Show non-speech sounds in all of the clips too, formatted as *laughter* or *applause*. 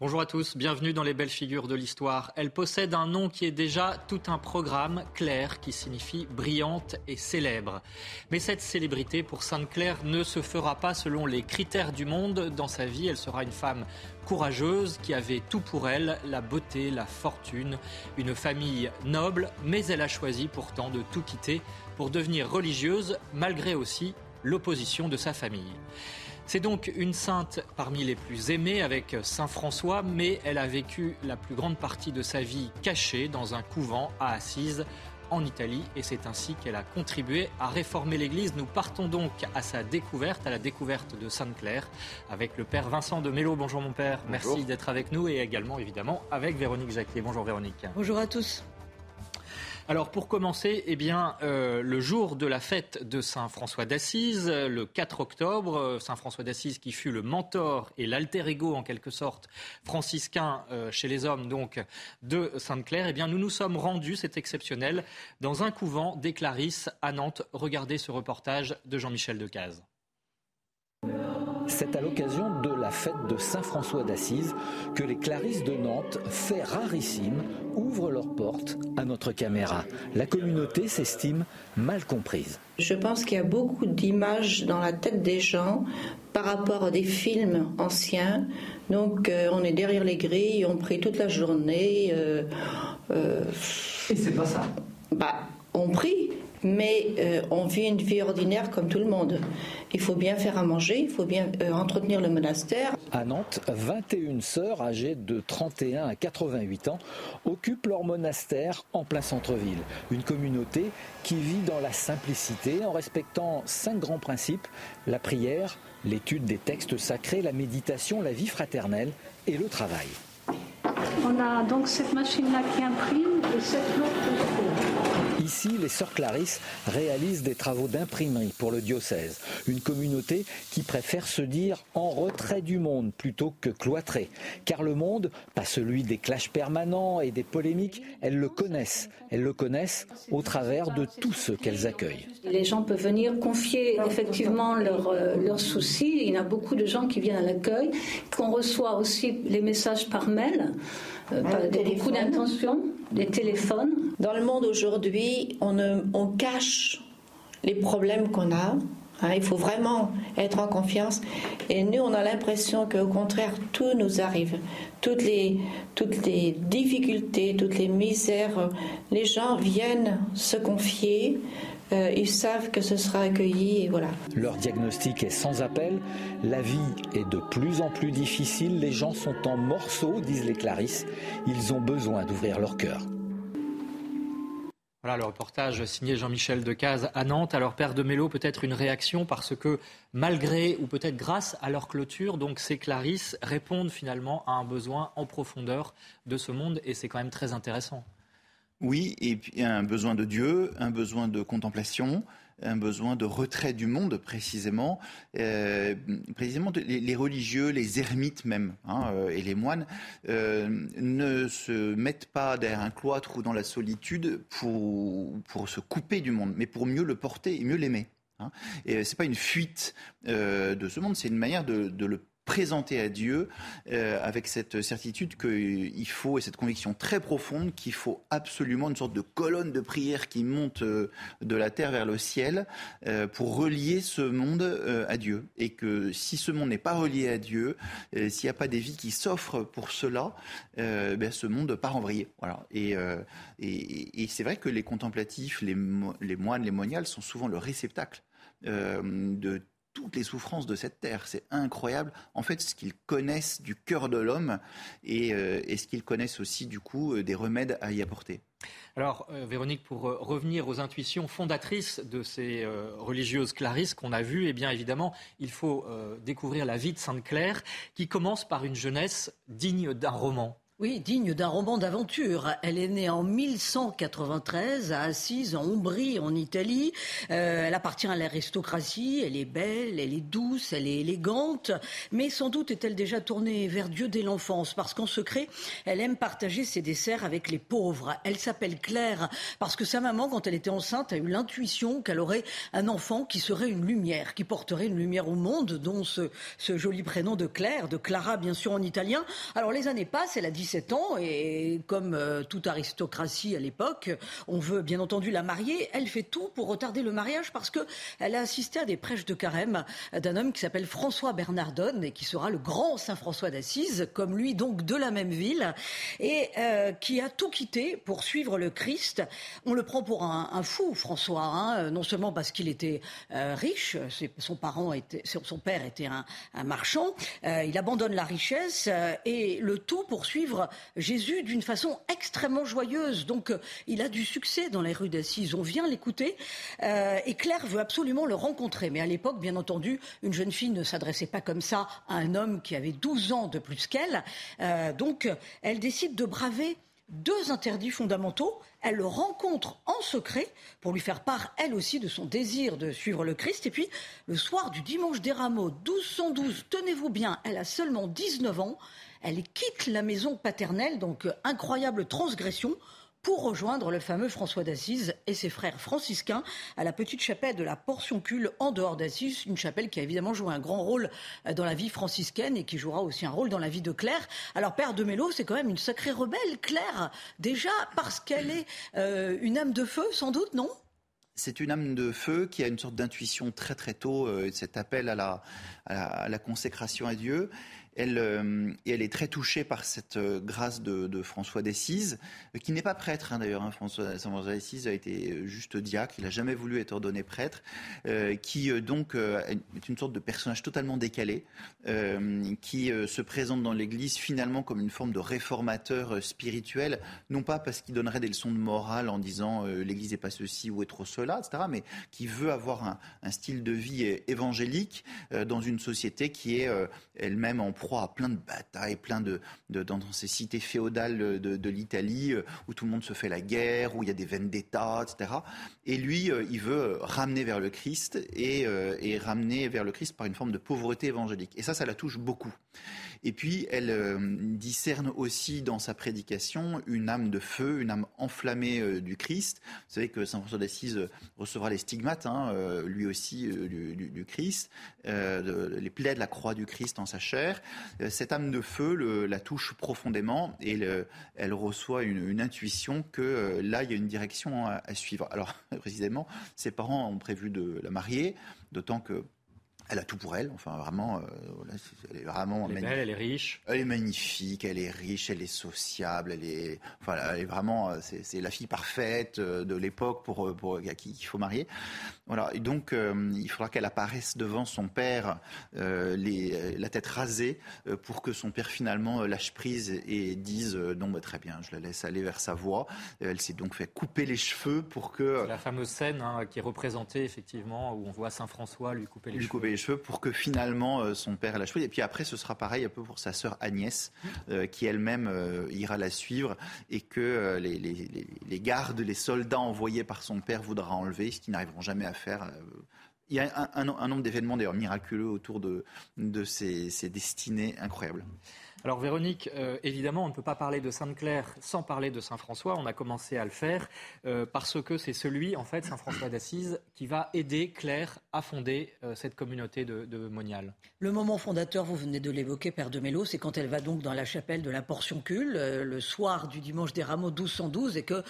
Bonjour à tous, bienvenue dans les belles figures de l'histoire. Elle possède un nom qui est déjà tout un programme, Claire, qui signifie brillante et célèbre. Mais cette célébrité pour Sainte-Claire ne se fera pas selon les critères du monde. Dans sa vie, elle sera une femme courageuse qui avait tout pour elle, la beauté, la fortune, une famille noble, mais elle a choisi pourtant de tout quitter pour devenir religieuse, malgré aussi l'opposition de sa famille. C'est donc une sainte parmi les plus aimées avec Saint François, mais elle a vécu la plus grande partie de sa vie cachée dans un couvent à Assise en Italie et c'est ainsi qu'elle a contribué à réformer l'Église. Nous partons donc à sa découverte, à la découverte de Sainte-Claire avec le Père Vincent de Mello. Bonjour mon Père, merci d'être avec nous et également évidemment avec Véronique Jacquier. Bonjour Véronique. Bonjour à tous. Alors pour commencer, eh bien, euh, le jour de la fête de Saint François d'Assise, le 4 octobre, euh, Saint François d'Assise qui fut le mentor et l'alter ego en quelque sorte franciscain euh, chez les hommes donc de Sainte-Claire, eh bien nous nous sommes rendus, c'est exceptionnel, dans un couvent des Clarisses à Nantes. Regardez ce reportage de Jean-Michel Decaze. C'est à l'occasion de la fête de Saint-François d'Assise que les Clarisses de Nantes, fait rarissime, ouvrent leurs portes à notre caméra. La communauté s'estime mal comprise. Je pense qu'il y a beaucoup d'images dans la tête des gens par rapport à des films anciens. Donc euh, on est derrière les grilles, on prie toute la journée. Euh, euh, Et c'est pas ça. Bah, on prie, mais euh, on vit une vie ordinaire comme tout le monde. Il faut bien faire à manger, il faut bien euh, entretenir le monastère. À Nantes, 21 sœurs âgées de 31 à 88 ans occupent leur monastère en plein centre-ville. Une communauté qui vit dans la simplicité en respectant cinq grands principes, la prière, l'étude des textes sacrés, la méditation, la vie fraternelle et le travail. On a donc cette machine-là qui imprime et cette les sœurs Clarisse réalisent des travaux d'imprimerie pour le diocèse. Une communauté qui préfère se dire en retrait du monde plutôt que cloîtrée. Car le monde, pas celui des clashs permanents et des polémiques, elles le connaissent. Elles le connaissent au travers de tout ce qu'elles accueillent. Les gens peuvent venir confier effectivement leurs, euh, leurs soucis. Il y a beaucoup de gens qui viennent à l'accueil, qu'on reçoit aussi les messages par mail. Euh, beaucoup d'intentions, des téléphones. Dans le monde aujourd'hui, on, cache les problèmes qu'on a. Hein, il faut vraiment être en confiance. Et nous, on a l'impression qu'au contraire, tout nous arrive. Toutes les, toutes les difficultés, toutes les misères, les gens viennent se confier. Euh, ils savent que ce sera accueilli et voilà. Leur diagnostic est sans appel. La vie est de plus en plus difficile. Les gens sont en morceaux, disent les Clarisses. Ils ont besoin d'ouvrir leur cœur. Voilà le reportage signé Jean-Michel Decaze à Nantes. Alors, Père de Mello, peut-être une réaction parce que malgré ou peut-être grâce à leur clôture, donc ces Clarisses répondent finalement à un besoin en profondeur de ce monde et c'est quand même très intéressant. Oui, et puis un besoin de Dieu, un besoin de contemplation, un besoin de retrait du monde précisément. Euh, précisément, les, religieux, les ermites même, hein, euh, et les moines euh, ne se mettent pas derrière un cloître ou dans la solitude pour, pour se couper du monde, mais pour mieux le porter et mieux l'aimer. Hein. Et c'est pas une fuite de ce monde, c'est une manière de, de le présenter à Dieu euh, avec cette certitude qu'il faut, et cette conviction très profonde qu'il faut absolument une sorte de colonne de prière qui monte euh, de la terre vers le ciel euh, pour relier ce monde à Dieu. Et que si ce monde n'est pas relié à Dieu, s'il n'y a pas des vies qui s'offrent pour cela, ben, ce monde part en vrille. Voilà. Et, et, c'est vrai que les contemplatifs, les, les moines, les moniales sont souvent le réceptacle de toutes les souffrances de cette terre. C'est incroyable, en fait, ce qu'ils connaissent du cœur de l'homme et, euh, ce qu'ils connaissent aussi, du coup, euh, des remèdes à y apporter. Alors, euh, Véronique, pour revenir aux intuitions fondatrices de ces religieuses clarisses qu'on a vues, eh bien, évidemment, il faut découvrir la vie de Sainte Claire, qui commence par une jeunesse digne d'un roman. Oui, digne d'un roman d'aventure. Elle est née en 1193 à Assise, en Ombrie, en Italie. Euh, elle appartient à l'aristocratie. Elle est belle, elle est douce, elle est élégante. Mais sans doute est-elle déjà tournée vers Dieu dès l'enfance, parce qu'en secret, elle aime partager ses desserts avec les pauvres. Elle s'appelle Claire parce que sa maman, quand elle était enceinte, a eu l'intuition qu'elle aurait un enfant qui serait une lumière, qui porterait une lumière au monde, dont ce, ce joli prénom de Claire, de Clara bien sûr en italien. Alors les années passent, elle a 17 ans et comme euh, toute aristocratie à l'époque, on veut bien entendu la marier. Elle fait tout pour retarder le mariage parce que elle a assisté à des prêches de carême d'un homme qui s'appelle François Bernardone et qui sera le grand Saint François d'Assise, comme lui donc de la même ville et euh, qui a tout quitté pour suivre le Christ. On le prend pour un, fou, François, hein, non seulement parce qu'il était euh, riche, son parent était, son père était un, marchand, il abandonne la richesse et le tout pour suivre Jésus d'une façon extrêmement joyeuse. Donc, euh, il a du succès dans les rues d'Assise. On vient l'écouter. Euh, et Claire veut absolument le rencontrer. Mais à l'époque, bien entendu, une jeune fille ne s'adressait pas comme ça à un homme qui avait 12 ans de plus qu'elle. Euh, donc, elle décide de braver deux interdits fondamentaux. Elle le rencontre en secret pour lui faire part, elle aussi, de son désir de suivre le Christ. Et puis, le soir du dimanche des rameaux, 1212, tenez-vous bien, elle a seulement 19 ans. Elle quitte la maison paternelle, donc euh, incroyable transgression, pour rejoindre le fameux François d'Assise et ses frères franciscains à la petite chapelle de la Portioncule en dehors d'Assise, une chapelle qui a évidemment joué un grand rôle euh, dans la vie franciscaine et qui jouera aussi un rôle dans la vie de Claire. Alors Père de Mélo, c'est quand même une sacrée rebelle, Claire, déjà parce qu'elle est euh, une âme de feu, sans doute, non? C'est une âme de feu qui a une sorte d'intuition très très tôt, cet appel à la, consécration à Dieu. Elle, euh, elle est très touchée par cette euh, grâce de, François d'Assise, euh, qui n'est pas prêtre hein, d'ailleurs. Hein. François, François d'Assise a été juste diacre, il n'a jamais voulu être ordonné prêtre, qui donc est une sorte de personnage totalement décalé, qui se présente dans l'Église finalement comme une forme de réformateur spirituel, non pas parce qu'il donnerait des leçons de morale en disant l'Église n'est pas ceci ou est trop cela, etc., mais qui veut avoir un, style de vie évangélique dans une société qui est elle-même en à plein de batailles, plein de, dans ces cités féodales de, l'Italie euh, où tout le monde se fait la guerre, où il y a des d'État, etc. Et lui, euh, il veut ramener vers le Christ et, euh, et ramener vers le Christ par une forme de pauvreté évangélique. Et ça, ça la touche beaucoup. Et puis, elle euh, discerne aussi dans sa prédication une âme de feu, une âme enflammée euh, du Christ. Vous savez que Saint François d'Assise recevra les stigmates, hein, euh, lui aussi, du, Christ, les plaies de la croix du Christ en sa chair. cette âme de feu la touche profondément et elle reçoit une, intuition que là, il y a une direction à suivre. Alors, *laughs* précisément, ses parents ont prévu de la marier, d'autant que elle a tout pour elle. Enfin, vraiment, euh, elle est vraiment. Elle est belle, elle est riche. Elle est magnifique, elle est riche, elle est sociable, elle est. Enfin, elle est vraiment. Euh, c'est la fille parfaite euh, de l'époque pour, pour à qui il faut marier. Voilà. Et donc, il faudra qu'elle apparaisse devant son père, les, la tête rasée, pour que son père finalement lâche prise et dise non, bah, très bien, je la laisse aller vers sa voie. Elle s'est donc fait couper les cheveux pour que. La fameuse scène hein, qui est représentée effectivement où on voit Saint François lui couper les cheveux cheveux pour que finalement euh, son père la choisisse. Et puis après, ce sera pareil un peu pour sa sœur Agnès, euh, qui elle-même euh, ira la suivre et que les, gardes, les soldats envoyés par son père voudra enlever, ce qu'ils n'arriveront jamais à faire. Il y a un, nombre d'événements d'ailleurs miraculeux autour de, ces destinées incroyables. Alors Véronique, euh, évidemment, on ne peut pas parler de Sainte-Claire sans parler de Saint-François. On a commencé à le faire euh, parce que c'est celui, en fait, Saint-François d'Assise, qui va aider Claire à fonder euh, cette communauté de, de, Monial. Le moment fondateur, vous venez de l'évoquer, Père de Mélo, c'est quand elle va donc dans la chapelle de la Portioncule le soir du dimanche des Rameaux 1212 et que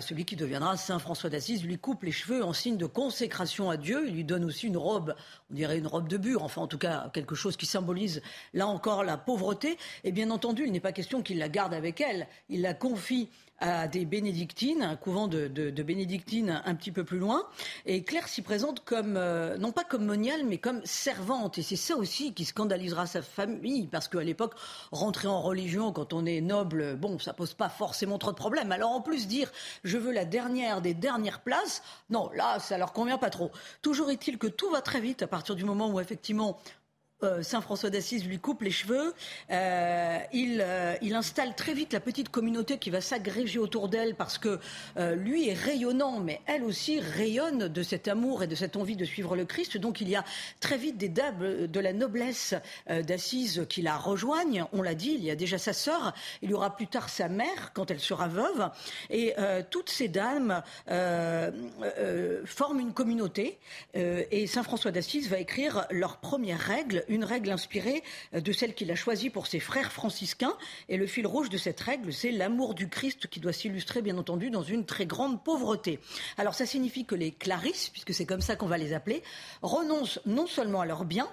celui qui deviendra Saint-François d'Assise lui coupe les cheveux en signe de consécration à Dieu. Il lui donne aussi une robe, on dirait une robe de bure, enfin en tout cas quelque chose qui symbolise là encore la pauvreté. Et bien entendu, il n'est pas question qu'il la garde avec elle. Il la confie à des bénédictines, un couvent de, bénédictines un petit peu plus loin. Et Claire s'y présente comme, euh, non pas comme moniale, mais comme servante. Et c'est ça aussi qui scandalisera sa famille, parce qu'à l'époque, rentrer en religion quand on est noble, bon, ça pose pas forcément trop de problèmes. Alors en plus, dire je veux la dernière des dernières places, non, là, ça leur convient pas trop. Toujours est-il que tout va très vite à partir du moment où effectivement Saint François d'Assise lui coupe les cheveux, euh, il, il, installe très vite la petite communauté qui va s'agréger autour d'elle parce que lui est rayonnant, mais elle aussi rayonne de cet amour et de cette envie de suivre le Christ. Donc il y a très vite des dames de la noblesse d'Assise qui la rejoignent. On l'a dit, il y a déjà sa sœur, il y aura plus tard sa mère quand elle sera veuve, et toutes ces dames forment une communauté. et Saint François d'Assise va écrire leur première règle, une règle inspirée de celle qu'il a choisie pour ses frères franciscains. Et le fil rouge de cette règle, c'est l'amour du Christ qui doit s'illustrer, bien entendu, dans une très grande pauvreté. Alors ça signifie que les clarisses, puisque c'est comme ça qu'on va les appeler, renoncent non seulement à leurs biens,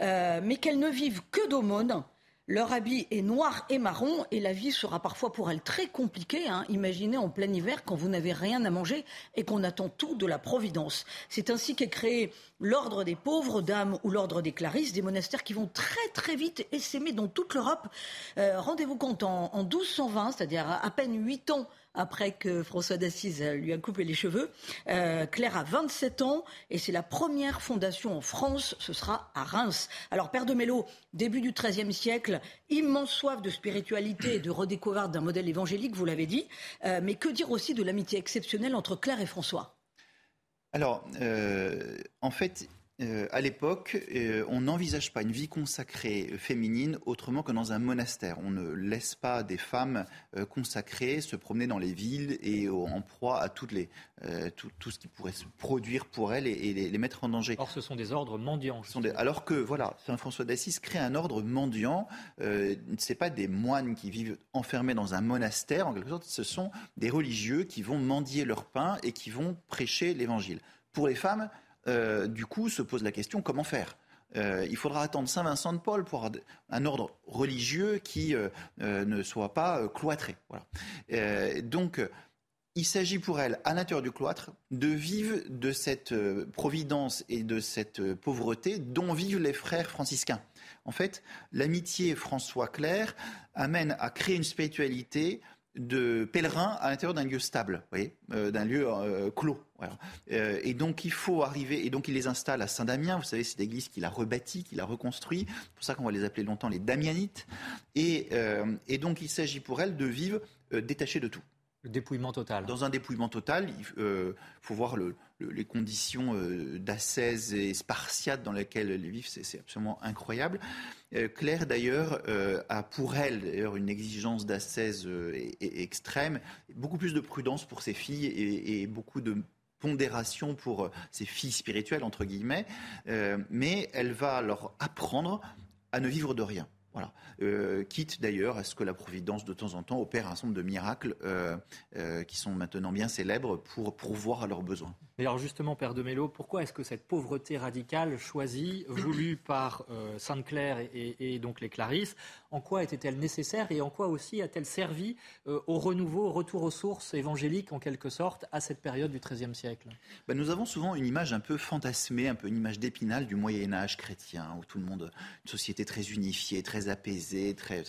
euh, mais qu'elles ne vivent que d'aumônes leur habit est noir et marron et la vie sera parfois pour elles très compliquée. Hein. Imaginez en plein hiver quand vous n'avez rien à manger et qu'on attend tout de la Providence. C'est ainsi qu'est créé l'ordre des pauvres dames ou l'ordre des clarisses, des monastères qui vont très très vite essaimer dans toute l'Europe. Euh, rendez-vous compte, en, en 1220, c'est-à-dire à peine huit ans après que François d'Assise lui a coupé les cheveux. Euh, Claire a 27 ans et c'est la première fondation en France. Ce sera à Reims. Alors, Père de Mello, début du XIIIe siècle, immense soif de spiritualité et de redécouverte d'un modèle évangélique, vous l'avez dit. Euh, mais que dire aussi de l'amitié exceptionnelle entre Claire et François? Alors, euh, en fait, euh, à l'époque, euh, on n'envisage pas une vie consacrée féminine autrement que dans un monastère. On ne laisse pas des femmes euh, consacrées se promener dans les villes et en proie à toutes les, tout, ce qui pourrait se produire pour elles et, les, mettre en danger. Or, ce sont des ordres mendiants. alors que, voilà, Saint François d'Assise crée un ordre mendiant. ce n'est pas des moines qui vivent enfermés dans un monastère, en quelque sorte. Ce sont des religieux qui vont mendier leur pain et qui vont prêcher l'évangile. Pour les femmes, euh, du coup, se pose la question comment faire? Euh, il faudra attendre Saint Vincent de Paul pour un ordre religieux qui euh, ne soit pas cloîtré. donc, il s'agit pour elle, à l'intérieur du cloître, de vivre de cette providence et de cette pauvreté dont vivent les frères franciscains. En fait, l'amitié François-Claire amène à créer une spiritualité de pèlerins à l'intérieur d'un lieu stable, euh, d'un lieu euh, clos. Euh, et donc il faut arriver, et donc il les installe à Saint-Damien, vous savez, c'est l'église qu'il a rebâtie, qu'il a reconstruit, c'est pour ça qu'on va les appeler longtemps les Damianites. Et, et donc il s'agit pour elles de vivre détachées de tout. Le dépouillement total. Dans un dépouillement total, il faut voir les conditions d'ascèse et spartiate dans lesquelles elles vivent, c'est absolument incroyable. Euh, Claire, d'ailleurs, euh, a pour elle d'ailleurs une exigence d'ascèse euh, extrême, beaucoup plus de prudence pour ses filles et, beaucoup de pondération pour ses filles spirituelles, entre guillemets, mais elle va leur apprendre à ne vivre de rien. Voilà. quitte d'ailleurs à ce que la Providence de temps en temps opère un certain nombre de miracles qui sont maintenant bien célèbres pour pourvoir à leurs besoins. alors justement, Père de Mello, pourquoi est-ce que cette pauvreté radicale choisie, voulue *coughs* par Sainte-Claire et, donc les Clarisses, en quoi était-elle nécessaire et en quoi aussi a-t-elle servi euh, au renouveau, au retour aux sources évangéliques en quelque sorte à cette période du XIIIe siècle? Ben, Nous avons souvent une image un peu fantasmée, un peu une image d'épinal du Moyen Âge chrétien, où tout le monde, une société très unifiée, très apaisée, très,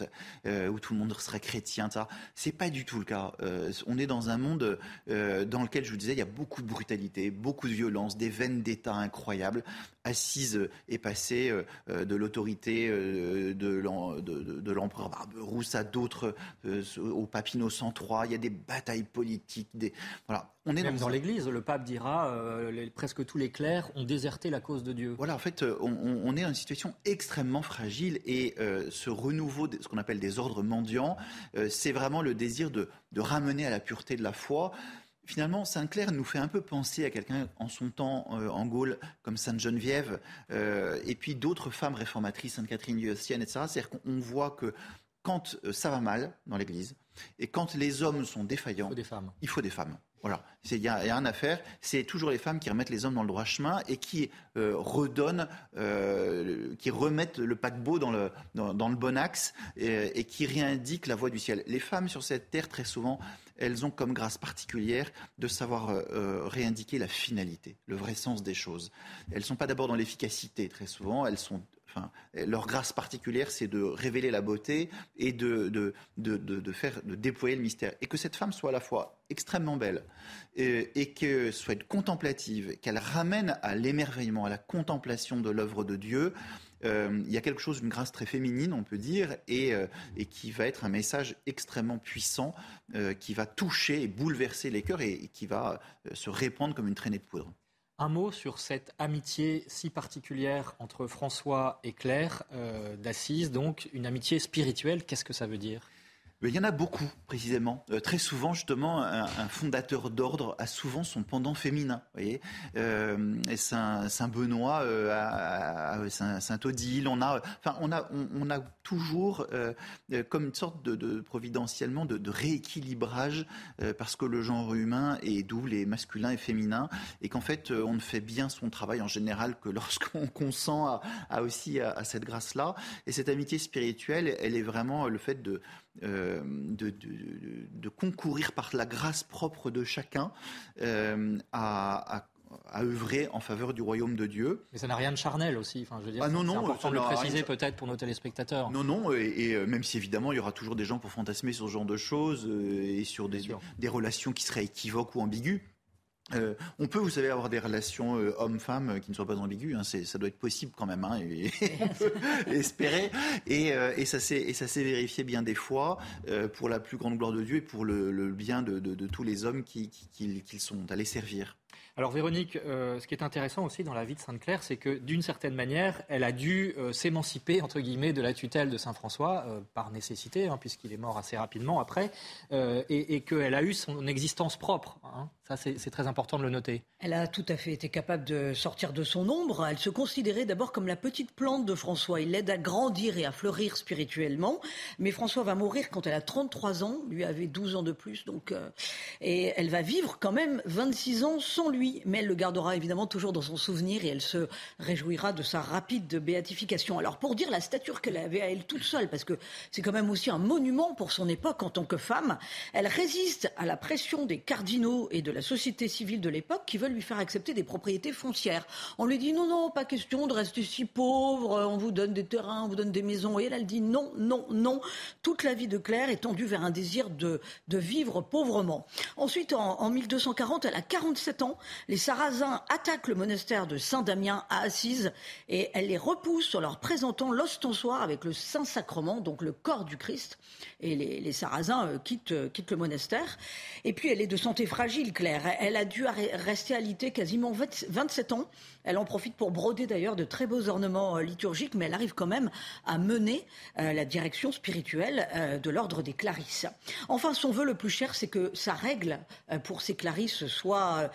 euh, où tout le monde serait chrétien. C'est pas du tout le cas. Euh, on est dans un monde dans lequel, je vous disais, il y a beaucoup de brutalité, beaucoup de violence, des veines d'État incroyables. Assise est passée de l'autorité de, l'empereur Barberousse à d'autres, euh, au Papineau 103. Il y a des batailles politiques. Des... Voilà. On est Même dans, l'Église, le pape dira euh, presque tous les clercs ont déserté la cause de Dieu. Voilà, en fait, euh, on, est dans une situation extrêmement fragile et ce renouveau, de, ce qu'on appelle des ordres mendiants, c'est vraiment le désir de, ramener à la pureté de la foi finalement, Sainte-Claire nous fait un peu penser à quelqu'un en son temps euh, en Gaule, comme Sainte Geneviève, euh, et puis d'autres femmes réformatrices, Sainte Catherine Sienne, etc. C'est-à-dire qu'on voit que quand euh, ça va mal dans l'Église, et quand les hommes sont défaillants, il faut des femmes. Il faut des femmes. Voilà, il y, a rien à faire. C'est toujours les femmes qui remettent les hommes dans le droit chemin et qui redonnent, qui remettent le paquebot dans le, dans, le bon axe et, et, qui réindiquent la voie du ciel. Les femmes sur cette terre, très souvent, elles ont comme grâce particulière de savoir euh, euh, réindiquer la finalité, le vrai sens des choses. Elles ne sont pas d'abord dans l'efficacité très souvent, elles sont Leur grâce particulière, c'est de révéler la beauté et de, de, de, de, faire, de déployer le mystère. Et que cette femme soit à la fois extrêmement belle et, et qu'elle soit contemplative, qu'elle ramène à l'émerveillement, à la contemplation de l'œuvre de Dieu, il y a quelque chose, d'une grâce très féminine, on peut dire, et, et qui va être un message extrêmement puissant, qui va toucher et bouleverser les cœurs et qui va se répandre comme une traînée de poudre. Un mot sur cette amitié si particulière entre François et Claire euh, d'Assise, donc une amitié spirituelle. Qu'est-ce que ça veut dire? Il y en a beaucoup, précisément. Euh, très souvent, justement, un, fondateur d'ordre a souvent son pendant féminin. Voyez euh, Saint, Benoît, euh, Saint, Odile, on a, enfin, on a, on, a toujours comme une sorte de, de providentiellement de, de rééquilibrage parce que le genre humain est double et masculin et féminin et qu'en fait, on ne fait bien son travail en général que lorsqu'on *laughs* consent à, aussi à cette grâce-là. Et cette amitié spirituelle, elle est vraiment le fait de euh, de, de, concourir par la grâce propre de chacun euh, à, à œuvrer en faveur du royaume de Dieu. Mais ça n'a rien de charnel aussi. Enfin, je veux dire, ah non, non, c'est important de le préciser peut-être pour nos téléspectateurs. Non, non, et, euh, même si évidemment il y aura toujours des gens pour fantasmer sur ce genre de choses et sur des, des relations qui seraient équivoques ou ambiguës. Euh, on peut, vous savez, avoir des relations euh, hommes-femmes euh, qui ne soient pas ambiguës. Hein, ça doit être possible quand même. Hein, et, on *laughs* peut *laughs* espérer. Et, ça s'est vérifié bien des fois pour la plus grande gloire de Dieu et pour le, bien de, tous les hommes qui, qui sont allés servir. Alors Véronique, euh, ce qui est intéressant aussi dans la vie de Sainte-Claire, c'est que d'une certaine manière, elle a dû euh, s'émanciper entre guillemets de la tutelle de Saint François euh, par nécessité, hein, puisqu'il est mort assez rapidement après, et, qu'elle a eu son existence propre. Hein. Ça, c'est très important de le noter. Elle a tout à fait été capable de sortir de son ombre. Elle se considérait d'abord comme la petite plante de François. Il l'aide à grandir et à fleurir spirituellement. Mais François va mourir quand elle a 33 ans. Lui avait 12 ans de plus, donc et elle va vivre quand même 26 ans sans lui mais elle le gardera évidemment toujours dans son souvenir et elle se réjouira de sa rapide béatification. Alors pour dire la stature qu'elle avait à elle toute seule, parce que c'est quand même aussi un monument pour son époque en tant que femme, elle résiste à la pression des cardinaux et de la société civile de l'époque qui veulent lui faire accepter des propriétés foncières. On lui dit non, non, pas question de rester si pauvre, on vous donne des terrains, on vous donne des maisons. Et elle, elle dit non, non, non. Toute la vie de Claire est tendue vers un désir de, de vivre pauvrement. Ensuite, en, en 1240, elle a 47 ans les Sarrasins attaquent le monastère de Saint-Damien à Assise et elle les repousse en leur présentant l'ostensoir avec le Saint-Sacrement, donc le corps du Christ. Et les, Sarrasins euh, quittent, euh, quittent, le monastère. Et puis elle est de santé fragile, Claire. Elle a dû rester alitée quasiment 27 ans. Elle en profite pour broder d'ailleurs de très beaux ornements euh, liturgiques, mais elle arrive quand même à mener la direction spirituelle de l'ordre des Clarisses. Enfin, son vœu le plus cher, c'est que sa règle pour ces Clarisses soit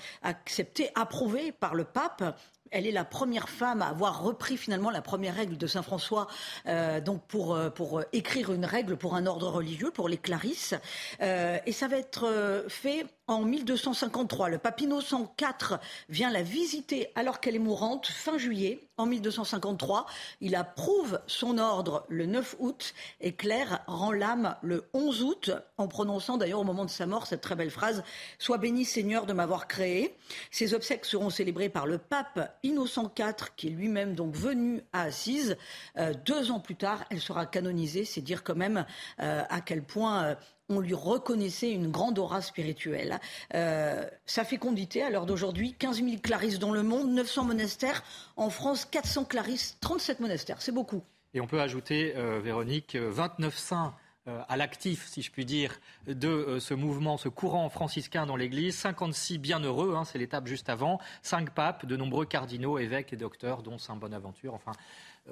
approuvée par le pape elle est la première femme à avoir repris finalement la première règle de Saint François, euh, donc pour, euh, pour écrire une règle pour un ordre religieux, pour les Clarisses. Euh, et ça va être fait en 1253. Le pape Innocent IV vient la visiter alors qu'elle est mourante, fin juillet, en 1253. Il approuve son ordre le 9 août et Claire rend l'âme le 11 août, en prononçant d'ailleurs au moment de sa mort cette très belle phrase Sois béni Seigneur de m'avoir créé. Ses obsèques seront célébrées par le pape Innocent IV, qui est lui-même donc venu à Assise. Euh, deux ans plus tard, elle sera canonisée. C'est dire quand même euh, à quel point euh, on lui reconnaissait une grande aura spirituelle. sa fécondité, à l'heure d'aujourd'hui, 15 000 clarisses dans le monde, 900 monastères. En France, 400 clarisses, 37 monastères. C'est beaucoup. Et on peut ajouter, Véronique, 29 saints euh, à l'actif, si je puis dire, de euh, ce mouvement, ce courant franciscain dans l'Église. 56 bienheureux, hein, c'est l'étape juste avant. Cinq papes, de nombreux cardinaux, évêques et docteurs, dont Saint Bonaventure. Enfin, euh,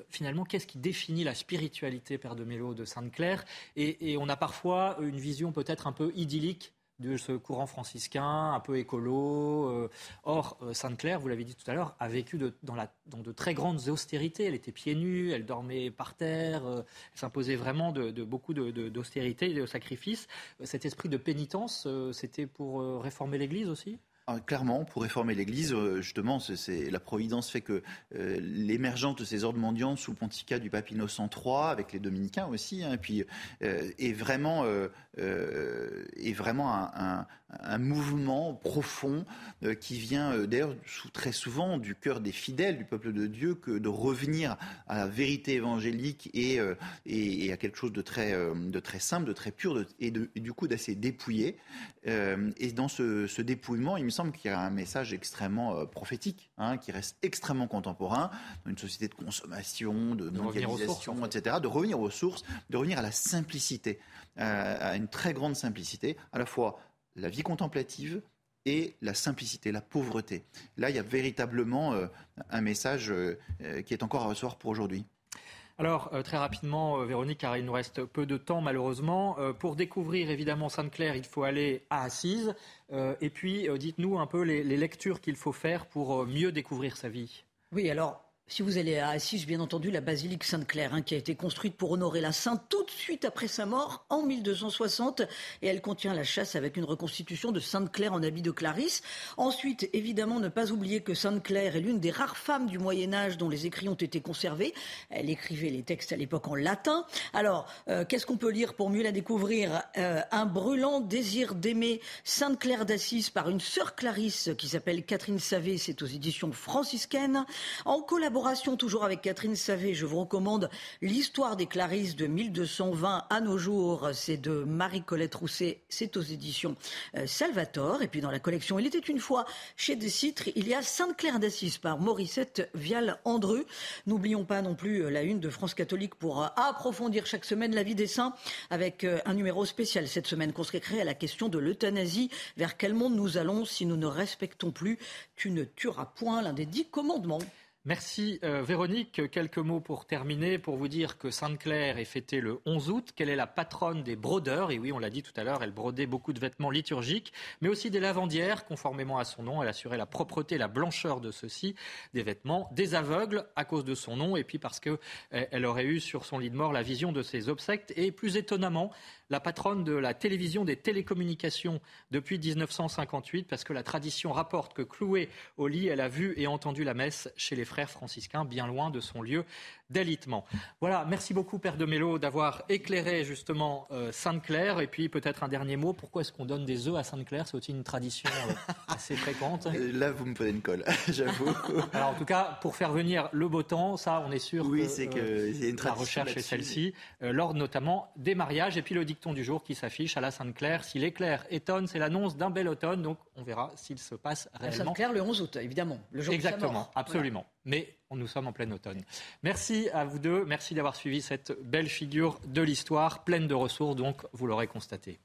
finalement, qu'est-ce qui définit la spiritualité, Père de Mélo, de Sainte-Claire? Et, on a parfois une vision peut-être un peu idyllique de ce courant franciscain, un peu écolo. Euh, or, euh, Sainte-Claire, vous l'avez dit tout à l'heure, a vécu dans, de très grandes austérités. Elle était pieds nus, elle dormait par terre, euh, elle s'imposait vraiment de, beaucoup d'austérité et de sacrifices. Cet esprit de pénitence, c'était pour réformer l'Église aussi? Clairement, pour réformer l'Église, euh, justement, c'est la Providence fait que euh, l'émergence de ces ordres mendiants sous le pontificat du pape Innocent III, avec les dominicains aussi, hein, puis euh, est vraiment, est vraiment un, un mouvement profond qui vient d'ailleurs très souvent du cœur des fidèles du peuple de Dieu que de revenir à la vérité évangélique et, et, à quelque chose de très, de très simple, de très pur et, du coup d'assez dépouillé. et dans ce, ce dépouillement, il me semble qu'il y a un message extrêmement prophétique, hein, qui reste extrêmement contemporain, dans une société de consommation, de, mondialisation, etc., de revenir aux sources, de revenir à la simplicité, à une très grande simplicité, à la fois la vie contemplative, et la simplicité, la pauvreté. Là, il y a véritablement un message qui est encore à recevoir pour aujourd'hui. Alors, euh, très rapidement, euh, Véronique, car il nous reste peu de temps malheureusement. Euh, pour découvrir évidemment Sainte-Claire, il faut aller à Assise. et puis, dites-nous un peu les lectures qu'il faut faire pour mieux découvrir sa vie. Oui, alors si vous allez à Assise, bien entendu, la basilique Sainte-Claire, hein, qui a été construite pour honorer la sainte tout de suite après sa mort, en 1260, et elle contient la chasse avec une reconstitution de Sainte-Claire en habit de Clarisse. Ensuite, évidemment, ne pas oublier que Sainte-Claire est l'une des rares femmes du Moyen Âge dont les écrits ont été conservés. Elle écrivait les textes à l'époque en latin. Alors, euh, qu'est-ce qu'on peut lire pour mieux la découvrir euh, Un brûlant désir d'aimer Sainte-Claire d'Assise par une sœur Clarisse qui s'appelle Catherine Savé, c'est aux éditions franciscaines. En collaboration toujours avec Catherine Savé, je vous recommande l'histoire des Clarisses de 1220 à nos jours. C'est de Marie-Colette Rousset, c'est aux éditions euh, Salvatore. Et puis dans la collection Il était une fois chez Décitre, il y a Sainte-Claire d'Assise par Mauricette Vial-Andreu. N'oublions pas non plus euh, la une de France catholique pour euh, approfondir chaque semaine la vie des saints avec un numéro spécial cette semaine consacré à la question de l'euthanasie. Vers quel monde nous allons si nous ne respectons plus Tu ne tueras point, l'un des dix commandements. Merci euh, Véronique. Quelques mots pour terminer, pour vous dire que Sainte-Claire est fêtée le 11 août, qu'elle est la patronne des brodeurs. Et oui, on l'a dit tout à l'heure, elle brodait beaucoup de vêtements liturgiques, mais aussi des lavandières. Conformément à son nom, elle assurait la propreté et la blancheur de ceux-ci, des vêtements, des aveugles à cause de son nom, et puis parce qu'elle euh, aurait eu sur son lit de mort la vision de ses obsèques. Et plus étonnamment, la patronne de la télévision des télécommunications depuis 1958, parce que la tradition rapporte que clouée au lit, elle a vu et entendu la messe chez les frères franciscains, bien loin de son lieu d'alitement. Voilà, merci beaucoup Père de Mello d'avoir éclairé justement euh, Sainte-Claire. Et puis peut-être un dernier mot, pourquoi est-ce qu'on donne des œufs à Sainte-Claire? C'est aussi une tradition euh, *laughs* assez fréquente. Euh, là, vous me prenez une colle, *laughs* j'avoue. Alors en tout cas, pour faire venir le beau temps, ça, on est sûr oui, c'est que, y a une la recherche est celle-ci, lors notamment des mariages. Et puis le dicton du jour qui s'affiche à la Sainte-Claire. Si l'éclair étonne, c'est l'annonce d'un bel automne. Donc on verra s'il se passe réellement. Sainte-Claire le 11 août, évidemment, le jour Exactement, absolument. Mais nous sommes en plein automne. Merci à vous deux. Merci d'avoir suivi cette belle figure de l'histoire, pleine de ressources, donc vous l'aurez constaté.